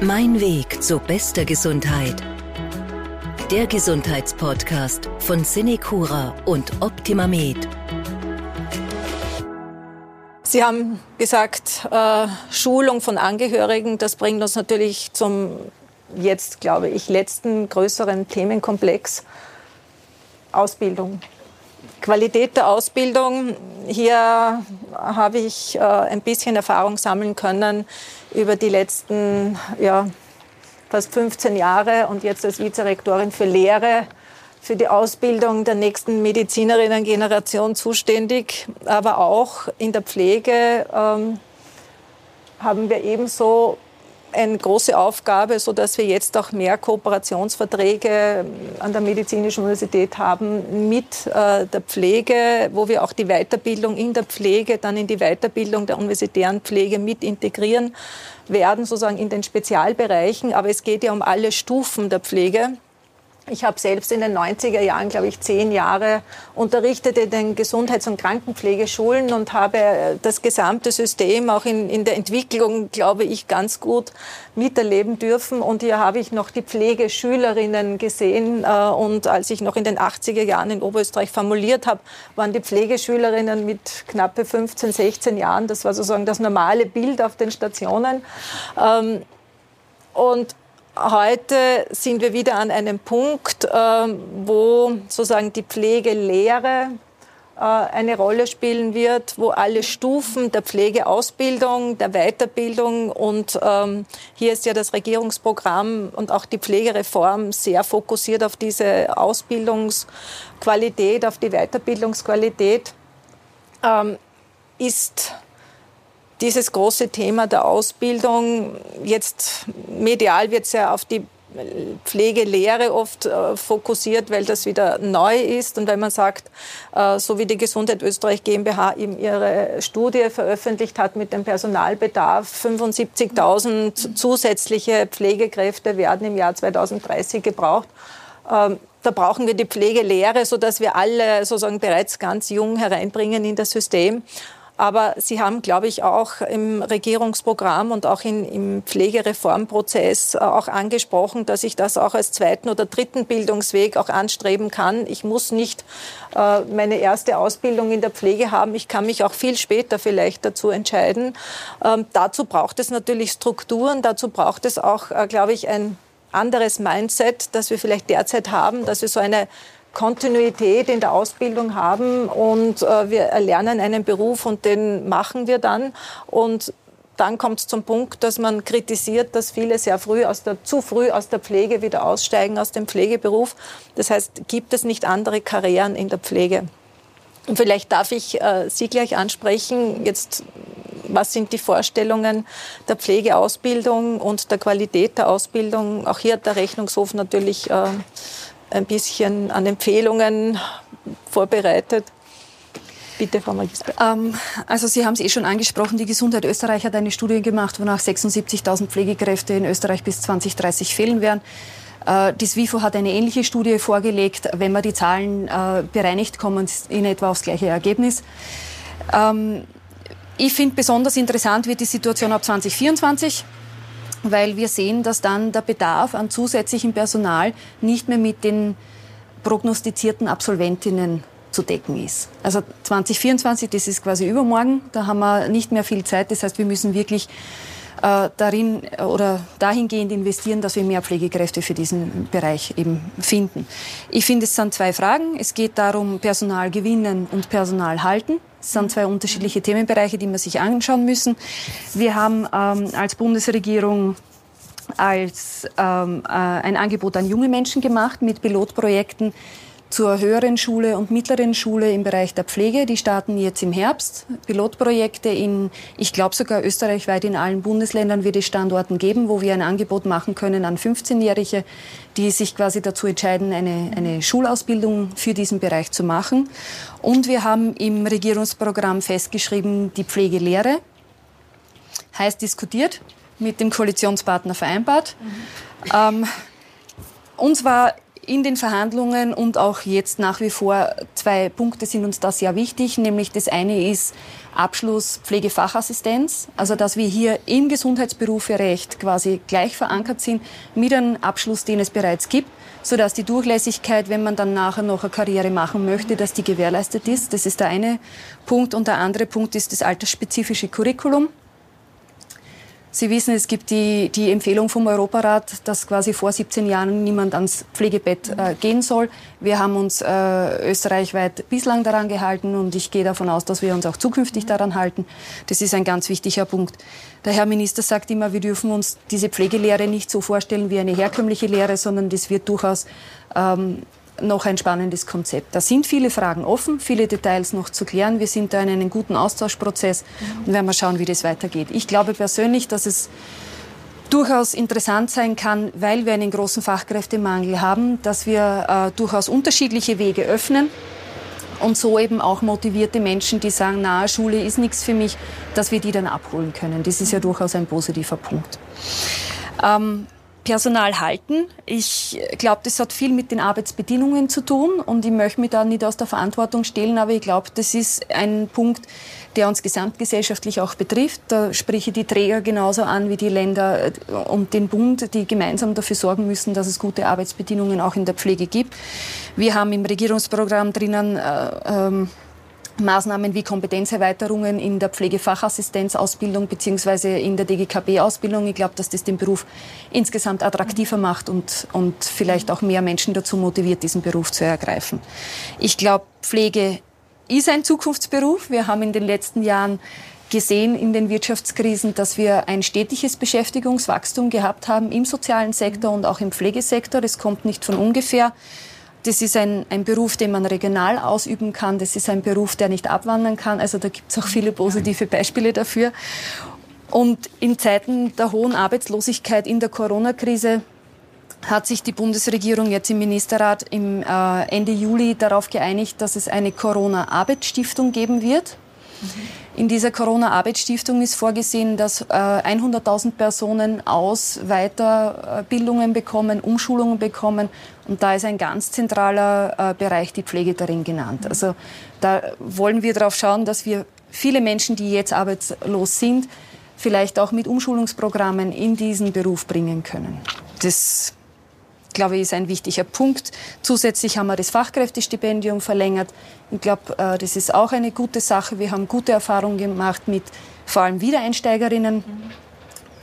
Mein Weg zu bester Gesundheit. Der Gesundheitspodcast von Cinecura und OptimaMed. Sie haben gesagt, äh, Schulung von Angehörigen, das bringt uns natürlich zum jetzt, glaube ich, letzten größeren Themenkomplex Ausbildung. Qualität der Ausbildung. Hier habe ich äh, ein bisschen Erfahrung sammeln können über die letzten ja, fast 15 Jahre und jetzt als Vizerektorin für Lehre für die Ausbildung der nächsten Medizinerinnen-Generation zuständig. Aber auch in der Pflege ähm, haben wir ebenso eine große Aufgabe, so dass wir jetzt auch mehr Kooperationsverträge an der Medizinischen Universität haben mit äh, der Pflege, wo wir auch die Weiterbildung in der Pflege, dann in die Weiterbildung der universitären Pflege mit integrieren werden, sozusagen in den Spezialbereichen. Aber es geht ja um alle Stufen der Pflege. Ich habe selbst in den 90er Jahren, glaube ich, zehn Jahre unterrichtet in den Gesundheits- und Krankenpflegeschulen und habe äh, das gesamte System auch in, in der Entwicklung, glaube ich, ganz gut miterleben dürfen. Und hier habe ich noch die Pflegeschülerinnen gesehen. Äh, und als ich noch in den 80er Jahren in Oberösterreich formuliert habe, waren die Pflegeschülerinnen mit knappe 15, 16 Jahren. Das war sozusagen das normale Bild auf den Stationen. Ähm, und Heute sind wir wieder an einem Punkt, ähm, wo sozusagen die Pflegelehre äh, eine Rolle spielen wird, wo alle Stufen der Pflegeausbildung, der Weiterbildung und ähm, hier ist ja das Regierungsprogramm und auch die Pflegereform sehr fokussiert auf diese Ausbildungsqualität, auf die Weiterbildungsqualität, ähm, ist dieses große Thema der Ausbildung, jetzt medial wird es ja auf die Pflegelehre oft äh, fokussiert, weil das wieder neu ist und weil man sagt, äh, so wie die Gesundheit Österreich GmbH eben ihre Studie veröffentlicht hat mit dem Personalbedarf, 75.000 zusätzliche Pflegekräfte werden im Jahr 2030 gebraucht. Ähm, da brauchen wir die Pflegelehre, sodass wir alle sozusagen bereits ganz jung hereinbringen in das System. Aber Sie haben, glaube ich, auch im Regierungsprogramm und auch in, im Pflegereformprozess äh, auch angesprochen, dass ich das auch als zweiten oder dritten Bildungsweg auch anstreben kann. Ich muss nicht äh, meine erste Ausbildung in der Pflege haben. Ich kann mich auch viel später vielleicht dazu entscheiden. Ähm, dazu braucht es natürlich Strukturen. Dazu braucht es auch, äh, glaube ich, ein anderes Mindset, das wir vielleicht derzeit haben, dass wir so eine Kontinuität in der Ausbildung haben und äh, wir erlernen einen Beruf und den machen wir dann. Und dann kommt es zum Punkt, dass man kritisiert, dass viele sehr früh aus der, zu früh aus der Pflege wieder aussteigen, aus dem Pflegeberuf. Das heißt, gibt es nicht andere Karrieren in der Pflege? Und vielleicht darf ich äh, Sie gleich ansprechen. Jetzt, was sind die Vorstellungen der Pflegeausbildung und der Qualität der Ausbildung? Auch hier hat der Rechnungshof natürlich äh, ein bisschen an Empfehlungen vorbereitet. Bitte, Frau Magister. Ähm, also Sie haben es eh schon angesprochen, die Gesundheit Österreich hat eine Studie gemacht, wonach 76.000 Pflegekräfte in Österreich bis 2030 fehlen werden. Äh, die SWIFO hat eine ähnliche Studie vorgelegt. Wenn man die Zahlen äh, bereinigt, kommen sie in etwa aufs gleiche Ergebnis. Ähm, ich finde besonders interessant wird die Situation ab 2024 weil wir sehen, dass dann der Bedarf an zusätzlichem Personal nicht mehr mit den prognostizierten Absolventinnen zu decken ist. Also 2024, das ist quasi übermorgen, da haben wir nicht mehr viel Zeit. Das heißt, wir müssen wirklich äh, darin oder dahingehend investieren, dass wir mehr Pflegekräfte für diesen Bereich eben finden. Ich finde, es sind zwei Fragen. Es geht darum, Personal gewinnen und Personal halten. Es sind zwei unterschiedliche Themenbereiche, die man sich anschauen müssen. Wir haben ähm, als Bundesregierung als ähm, äh, ein Angebot an junge Menschen gemacht mit Pilotprojekten, zur höheren Schule und mittleren Schule im Bereich der Pflege. Die starten jetzt im Herbst. Pilotprojekte in, ich glaube sogar österreichweit in allen Bundesländern wird es Standorten geben, wo wir ein Angebot machen können an 15-Jährige, die sich quasi dazu entscheiden, eine, eine Schulausbildung für diesen Bereich zu machen. Und wir haben im Regierungsprogramm festgeschrieben, die Pflegelehre heiß diskutiert, mit dem Koalitionspartner vereinbart. Mhm. Ähm, uns war in den Verhandlungen und auch jetzt nach wie vor zwei Punkte sind uns da sehr wichtig, nämlich das eine ist Abschluss Pflegefachassistenz, also dass wir hier im Gesundheitsberuferecht quasi gleich verankert sind mit einem Abschluss, den es bereits gibt, sodass die Durchlässigkeit, wenn man dann nachher noch eine Karriere machen möchte, dass die gewährleistet ist. Das ist der eine Punkt und der andere Punkt ist das altersspezifische Curriculum. Sie wissen, es gibt die, die Empfehlung vom Europarat, dass quasi vor 17 Jahren niemand ans Pflegebett äh, gehen soll. Wir haben uns äh, österreichweit bislang daran gehalten und ich gehe davon aus, dass wir uns auch zukünftig daran halten. Das ist ein ganz wichtiger Punkt. Der Herr Minister sagt immer, wir dürfen uns diese Pflegelehre nicht so vorstellen wie eine herkömmliche Lehre, sondern das wird durchaus ähm, noch ein spannendes Konzept. Da sind viele Fragen offen, viele Details noch zu klären. Wir sind da in einem guten Austauschprozess und werden mal schauen, wie das weitergeht. Ich glaube persönlich, dass es durchaus interessant sein kann, weil wir einen großen Fachkräftemangel haben, dass wir äh, durchaus unterschiedliche Wege öffnen und so eben auch motivierte Menschen, die sagen, na, Schule ist nichts für mich, dass wir die dann abholen können. Das ist ja durchaus ein positiver Punkt. Ähm, Personal halten. Ich glaube, das hat viel mit den Arbeitsbedingungen zu tun und ich möchte mich da nicht aus der Verantwortung stellen, aber ich glaube, das ist ein Punkt, der uns gesamtgesellschaftlich auch betrifft. Da spreche ich die Träger genauso an wie die Länder und den Bund, die gemeinsam dafür sorgen müssen, dass es gute Arbeitsbedingungen auch in der Pflege gibt. Wir haben im Regierungsprogramm drinnen äh, ähm, Maßnahmen wie Kompetenzerweiterungen in der Pflegefachassistenzausbildung beziehungsweise in der DGKB-Ausbildung. Ich glaube, dass das den Beruf insgesamt attraktiver macht und, und vielleicht auch mehr Menschen dazu motiviert, diesen Beruf zu ergreifen. Ich glaube, Pflege ist ein Zukunftsberuf. Wir haben in den letzten Jahren gesehen in den Wirtschaftskrisen, dass wir ein stetiges Beschäftigungswachstum gehabt haben im sozialen Sektor und auch im Pflegesektor. Das kommt nicht von ungefähr. Das ist ein, ein Beruf, den man regional ausüben kann. Das ist ein Beruf, der nicht abwandern kann. Also da gibt es auch viele positive Beispiele dafür. Und in Zeiten der hohen Arbeitslosigkeit in der Corona-Krise hat sich die Bundesregierung jetzt im Ministerrat im äh, Ende Juli darauf geeinigt, dass es eine Corona-Arbeitsstiftung geben wird. Mhm. In dieser Corona-Arbeitsstiftung ist vorgesehen, dass äh, 100.000 Personen aus Weiterbildungen bekommen, Umschulungen bekommen. Und da ist ein ganz zentraler äh, Bereich die Pflege darin genannt. Also da wollen wir darauf schauen, dass wir viele Menschen, die jetzt arbeitslos sind, vielleicht auch mit Umschulungsprogrammen in diesen Beruf bringen können. Das glaube ich, ist ein wichtiger Punkt. Zusätzlich haben wir das Fachkräftestipendium verlängert. Ich glaube, äh, das ist auch eine gute Sache. Wir haben gute Erfahrungen gemacht mit vor allem Wiedereinsteigerinnen.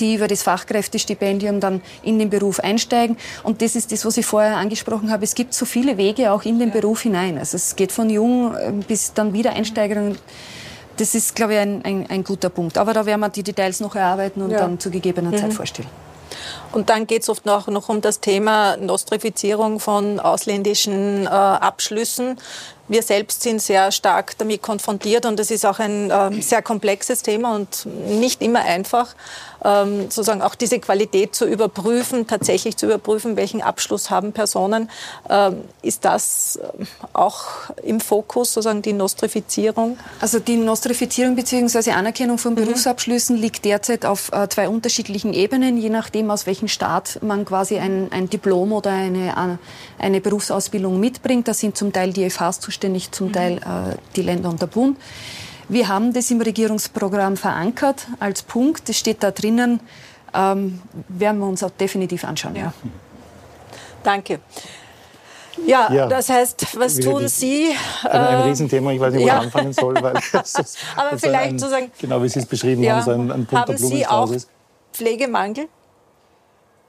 die über das Fachkräftestipendium dann in den Beruf einsteigen. Und das ist das, was ich vorher angesprochen habe. Es gibt so viele Wege auch in den Beruf hinein. Also es geht von jung äh, bis dann Wiedereinsteigerinnen. Das ist, glaube ich, ein, ein, ein, guter Punkt. Aber da werden wir die Details noch erarbeiten und ja. dann zu gegebener mhm. Zeit vorstellen. Und dann geht es oft noch, noch um das Thema Nostrifizierung von ausländischen äh, Abschlüssen. Wir selbst sind sehr stark damit konfrontiert und es ist auch ein äh, sehr komplexes Thema und nicht immer einfach, ähm, sozusagen auch diese Qualität zu überprüfen, tatsächlich zu überprüfen, welchen Abschluss haben Personen. Ähm, ist das äh, auch im Fokus, sozusagen die Nostrifizierung? Also die Nostrifizierung bzw. Anerkennung von mhm. Berufsabschlüssen mhm. liegt derzeit auf äh, zwei unterschiedlichen Ebenen, je nachdem, aus welchem Staat man quasi ein, ein Diplom oder eine, eine Berufsausbildung mitbringt. Da sind zum Teil die FHs zuständig, zum mhm. Teil äh, die Länder und der Bund. Wir haben das im Regierungsprogramm verankert als Punkt. Das steht da drinnen. Ähm, werden wir uns auch definitiv anschauen. Ja. Danke. Ja, ja, das heißt, was tun die, Sie? Ein, ein äh, Riesenthema, ich weiß nicht, wo ja. ich anfangen soll. Weil das, Aber das vielleicht ein, sozusagen. Genau, wie Sie es beschrieben ja. haben, so ein, ein Punkt haben der Sie auch ist. Pflegemangel?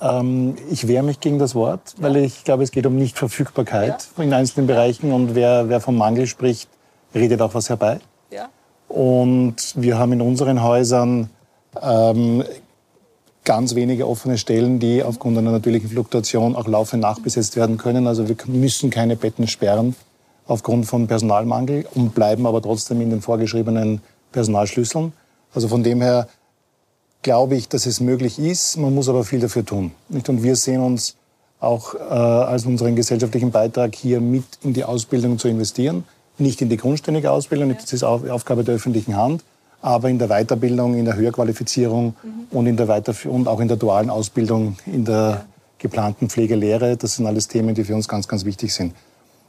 Ähm, ich wehre mich gegen das Wort, weil ich glaube, es geht um Nichtverfügbarkeit in einzelnen Bereichen und wer, wer vom Mangel spricht, redet auch was herbei. Ja. Und wir haben in unseren Häusern ähm, ganz wenige offene Stellen, die aufgrund einer natürlichen Fluktuation auch laufend nachbesetzt werden können. Also wir müssen keine Betten sperren aufgrund von Personalmangel und bleiben aber trotzdem in den vorgeschriebenen Personalschlüsseln. Also von dem her glaube ich, dass es möglich ist. Man muss aber viel dafür tun. Und wir sehen uns auch äh, als unseren gesellschaftlichen Beitrag hier mit in die Ausbildung zu investieren nicht in die grundständige Ausbildung, das ist Aufgabe der öffentlichen Hand, aber in der Weiterbildung, in der Höherqualifizierung mhm. und, in der Weiterf und auch in der dualen Ausbildung in der geplanten Pflegelehre. Das sind alles Themen, die für uns ganz, ganz wichtig sind.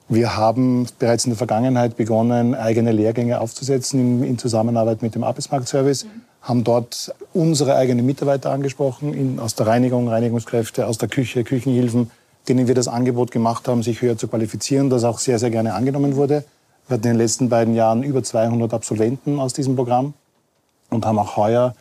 Wir haben bereits in der Vergangenheit begonnen, eigene Lehrgänge aufzusetzen in, in Zusammenarbeit mit dem Arbeitsmarktservice, mhm. Haben dort unsere eigenen Mitarbeiter angesprochen, in, aus der Reinigung, Reinigungskräfte, aus der Küche, Küchenhilfen, denen wir das Angebot gemacht haben, sich höher zu qualifizieren, das auch sehr, sehr gerne angenommen wurde. Wir hatten in den letzten beiden Jahren über 200 Absolventen aus diesem Programm und haben auch heuer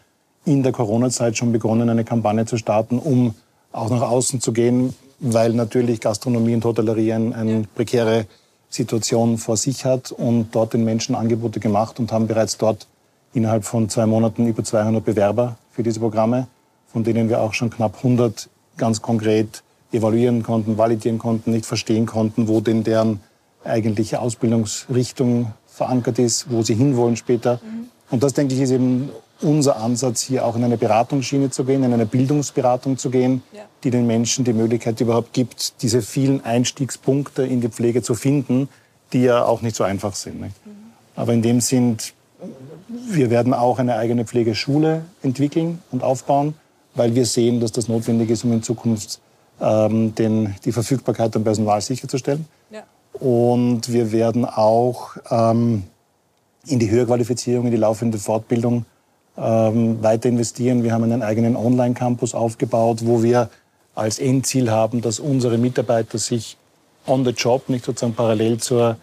in der Corona-Zeit schon begonnen, eine Kampagne zu starten, um auch nach außen zu gehen, weil natürlich Gastronomie und Hotellerie eine prekäre Situation vor sich hat und dort den Menschen Angebote gemacht und haben bereits dort innerhalb von zwei Monaten über 200 Bewerber für diese Programme, von denen wir auch schon knapp 100 ganz konkret evaluieren konnten, validieren konnten, nicht verstehen konnten, wo denn deren eigentliche Ausbildungsrichtung verankert ist, wo sie hinwollen später. Mhm. Und das, denke ich, ist eben unser Ansatz, hier auch in eine Beratungsschiene zu gehen, in eine Bildungsberatung zu gehen, ja. die den Menschen die Möglichkeit überhaupt gibt, diese vielen Einstiegspunkte in die Pflege zu finden, die ja auch nicht so einfach sind. Mhm. Aber in dem Sinn, wir werden auch eine eigene Pflegeschule entwickeln und aufbauen, weil wir sehen, dass das notwendig ist, um in Zukunft ähm, den, die Verfügbarkeit an Personal sicherzustellen. Ja. Und wir werden auch ähm, in die Höherqualifizierung, in die laufende Fortbildung ähm, weiter investieren. Wir haben einen eigenen Online-Campus aufgebaut, wo wir als Endziel haben, dass unsere Mitarbeiter sich on the job, nicht sozusagen parallel zur,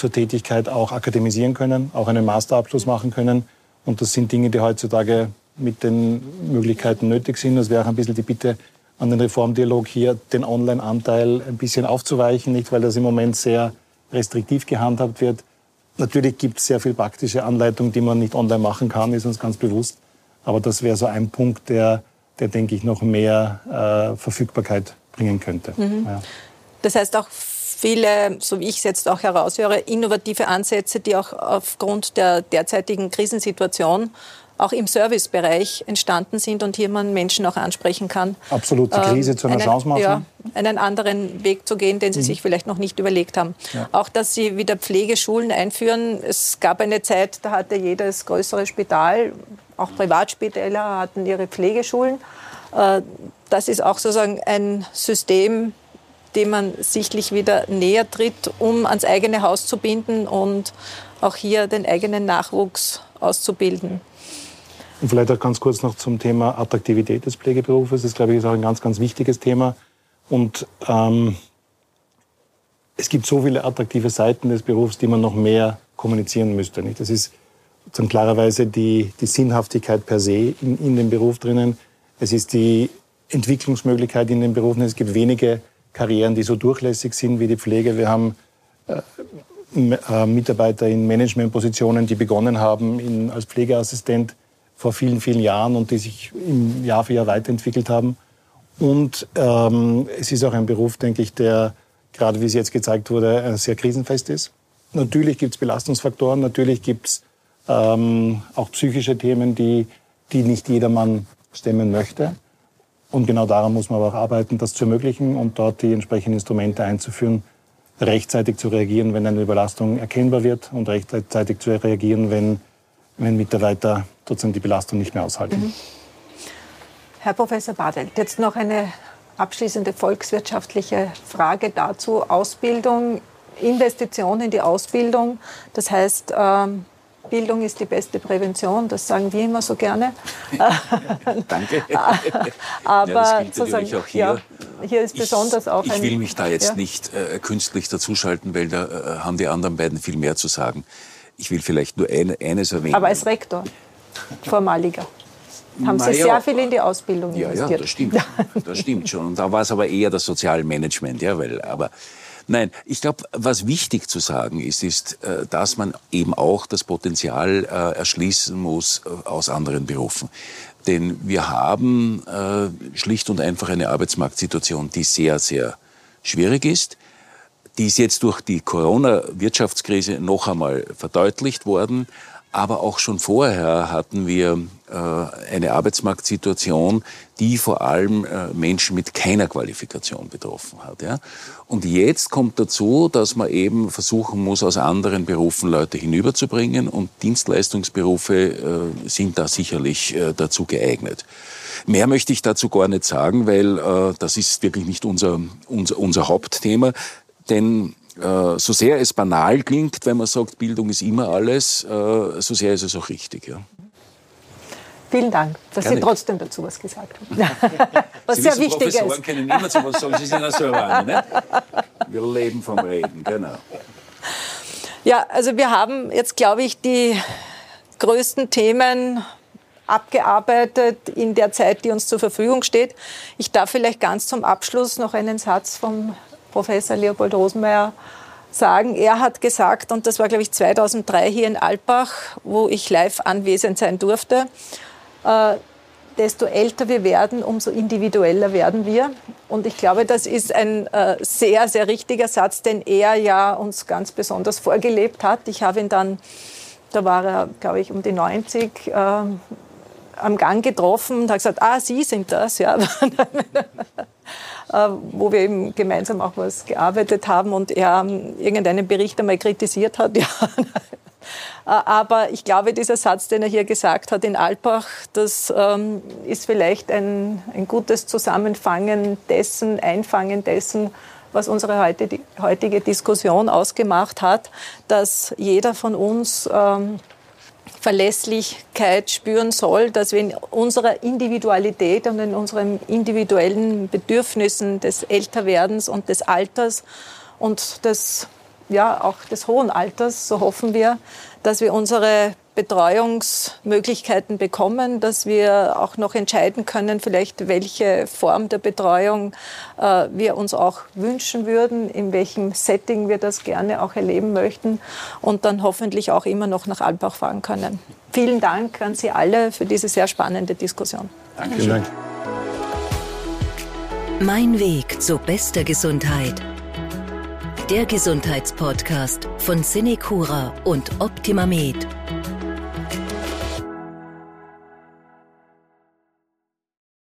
zur Tätigkeit auch akademisieren können, auch einen Masterabschluss machen können. Und das sind Dinge, die heutzutage mit den Möglichkeiten nötig sind. Das wäre auch ein bisschen die Bitte an den Reformdialog hier, den Online-Anteil ein bisschen aufzuweichen, nicht weil das im Moment sehr restriktiv gehandhabt wird, Natürlich gibt es sehr viel praktische Anleitungen, die man nicht online machen kann, ist uns ganz bewusst. Aber das wäre so ein Punkt, der, der denke ich, noch mehr äh, Verfügbarkeit bringen könnte. Mhm. Ja. Das heißt auch viele, so wie ich es jetzt auch heraushöre, innovative Ansätze, die auch aufgrund der derzeitigen Krisensituation auch im Servicebereich entstanden sind und hier man Menschen auch ansprechen kann. Absolut, die Krise ähm, zu einer einen, Chance machen. Ja, einen anderen Weg zu gehen, den sie mhm. sich vielleicht noch nicht überlegt haben. Ja. Auch, dass sie wieder Pflegeschulen einführen. Es gab eine Zeit, da hatte jedes größere Spital, auch Privatspitäler hatten ihre Pflegeschulen. Äh, das ist auch sozusagen ein System, dem man sichtlich wieder näher tritt, um ans eigene Haus zu binden und auch hier den eigenen Nachwuchs auszubilden. Und vielleicht auch ganz kurz noch zum Thema Attraktivität des Pflegeberufes. Das, glaube ich, ist auch ein ganz, ganz wichtiges Thema. Und ähm, es gibt so viele attraktive Seiten des Berufs, die man noch mehr kommunizieren müsste. Nicht? Das ist sozusagen klarerweise die, die Sinnhaftigkeit per se in, in dem Beruf drinnen. Es ist die Entwicklungsmöglichkeit in den Berufen. Es gibt wenige Karrieren, die so durchlässig sind wie die Pflege. Wir haben äh, äh Mitarbeiter in Managementpositionen, die begonnen haben in, als Pflegeassistent vor vielen, vielen Jahren und die sich im Jahr für Jahr weiterentwickelt haben. Und ähm, es ist auch ein Beruf, denke ich, der, gerade wie es jetzt gezeigt wurde, äh, sehr krisenfest ist. Natürlich gibt es Belastungsfaktoren, natürlich gibt es ähm, auch psychische Themen, die, die nicht jedermann stemmen möchte. Und genau daran muss man aber auch arbeiten, das zu ermöglichen und dort die entsprechenden Instrumente einzuführen, rechtzeitig zu reagieren, wenn eine Überlastung erkennbar wird und rechtzeitig zu reagieren, wenn, wenn Mitarbeiter sozusagen die Belastung nicht mehr aushalten. Mhm. Herr Professor Badelt, jetzt noch eine abschließende volkswirtschaftliche Frage dazu. Ausbildung, Investition in die Ausbildung. Das heißt, ähm, Bildung ist die beste Prävention, das sagen wir immer so gerne. Danke. Aber ja, sozusagen, hier. Ja, hier ist besonders ich, auch Ich will mich da jetzt ja. nicht äh, künstlich dazuschalten, weil da äh, haben die anderen beiden viel mehr zu sagen. Ich will vielleicht nur eine, eines erwähnen. Aber als Rektor vormaliger. Haben Sie naja, sehr viel in die Ausbildung ja, investiert? Ja, das stimmt. Das stimmt schon. Und da war es aber eher das Sozialmanagement, ja, weil, aber, Nein, ich glaube, was wichtig zu sagen ist, ist, äh, dass man eben auch das Potenzial äh, erschließen muss äh, aus anderen Berufen. Denn wir haben schlicht und einfach eine Arbeitsmarktsituation, die sehr, sehr schwierig ist. Die ist jetzt durch die Corona-Wirtschaftskrise noch einmal verdeutlicht worden. Aber auch schon vorher hatten wir äh, eine Arbeitsmarktsituation, die vor allem äh, Menschen mit keiner Qualifikation betroffen hat. Ja? Und jetzt kommt dazu, dass man eben versuchen muss, aus anderen Berufen Leute hinüberzubringen und Dienstleistungsberufe äh, sind da sicherlich dazu geeignet. Mehr möchte ich dazu gar nicht sagen, weil das ist wirklich nicht unser, unser, unser Hauptthema. Denn äh, so sehr es banal klingt, wenn man sagt, Bildung ist immer alles, äh, so sehr ist es auch richtig. Ja. Vielen Dank, dass Gerne. Sie trotzdem dazu was gesagt haben. was Sie sehr wissen, wichtig Professoren ist. können immer zu was sagen. Sie sind ja so erwartet, ne? Wir leben vom Reden, genau. Ja, also wir haben jetzt, glaube ich, die größten Themen abgearbeitet in der Zeit, die uns zur Verfügung steht. Ich darf vielleicht ganz zum Abschluss noch einen Satz vom Professor Leopold Rosenmeier sagen. Er hat gesagt, und das war, glaube ich, 2003 hier in Alpbach, wo ich live anwesend sein durfte, äh, desto älter wir werden, umso individueller werden wir. Und ich glaube, das ist ein äh, sehr, sehr richtiger Satz, den er ja uns ganz besonders vorgelebt hat. Ich habe ihn dann, da war er, glaube ich, um die 90, äh, am Gang getroffen und hat gesagt, ah, Sie sind das, ja. Äh, wo wir eben gemeinsam auch was gearbeitet haben und er irgendeinen Bericht einmal kritisiert hat. Ja. Äh, aber ich glaube, dieser Satz, den er hier gesagt hat in Alpbach, das ähm, ist vielleicht ein, ein gutes Zusammenfangen dessen, Einfangen dessen, was unsere heutige Diskussion ausgemacht hat, dass jeder von uns ähm, Verlässlichkeit spüren soll, dass wir in unserer Individualität und in unseren individuellen Bedürfnissen des Älterwerdens und des Alters und des, ja, auch des hohen Alters, so hoffen wir, dass wir unsere Betreuungsmöglichkeiten bekommen, dass wir auch noch entscheiden können, vielleicht welche Form der Betreuung äh, wir uns auch wünschen würden, in welchem Setting wir das gerne auch erleben möchten und dann hoffentlich auch immer noch nach Albach fahren können. Vielen Dank an Sie alle für diese sehr spannende Diskussion. Dankeschön. Mein Weg zu bester Gesundheit. Der Gesundheitspodcast von Cinecura und Optimamed.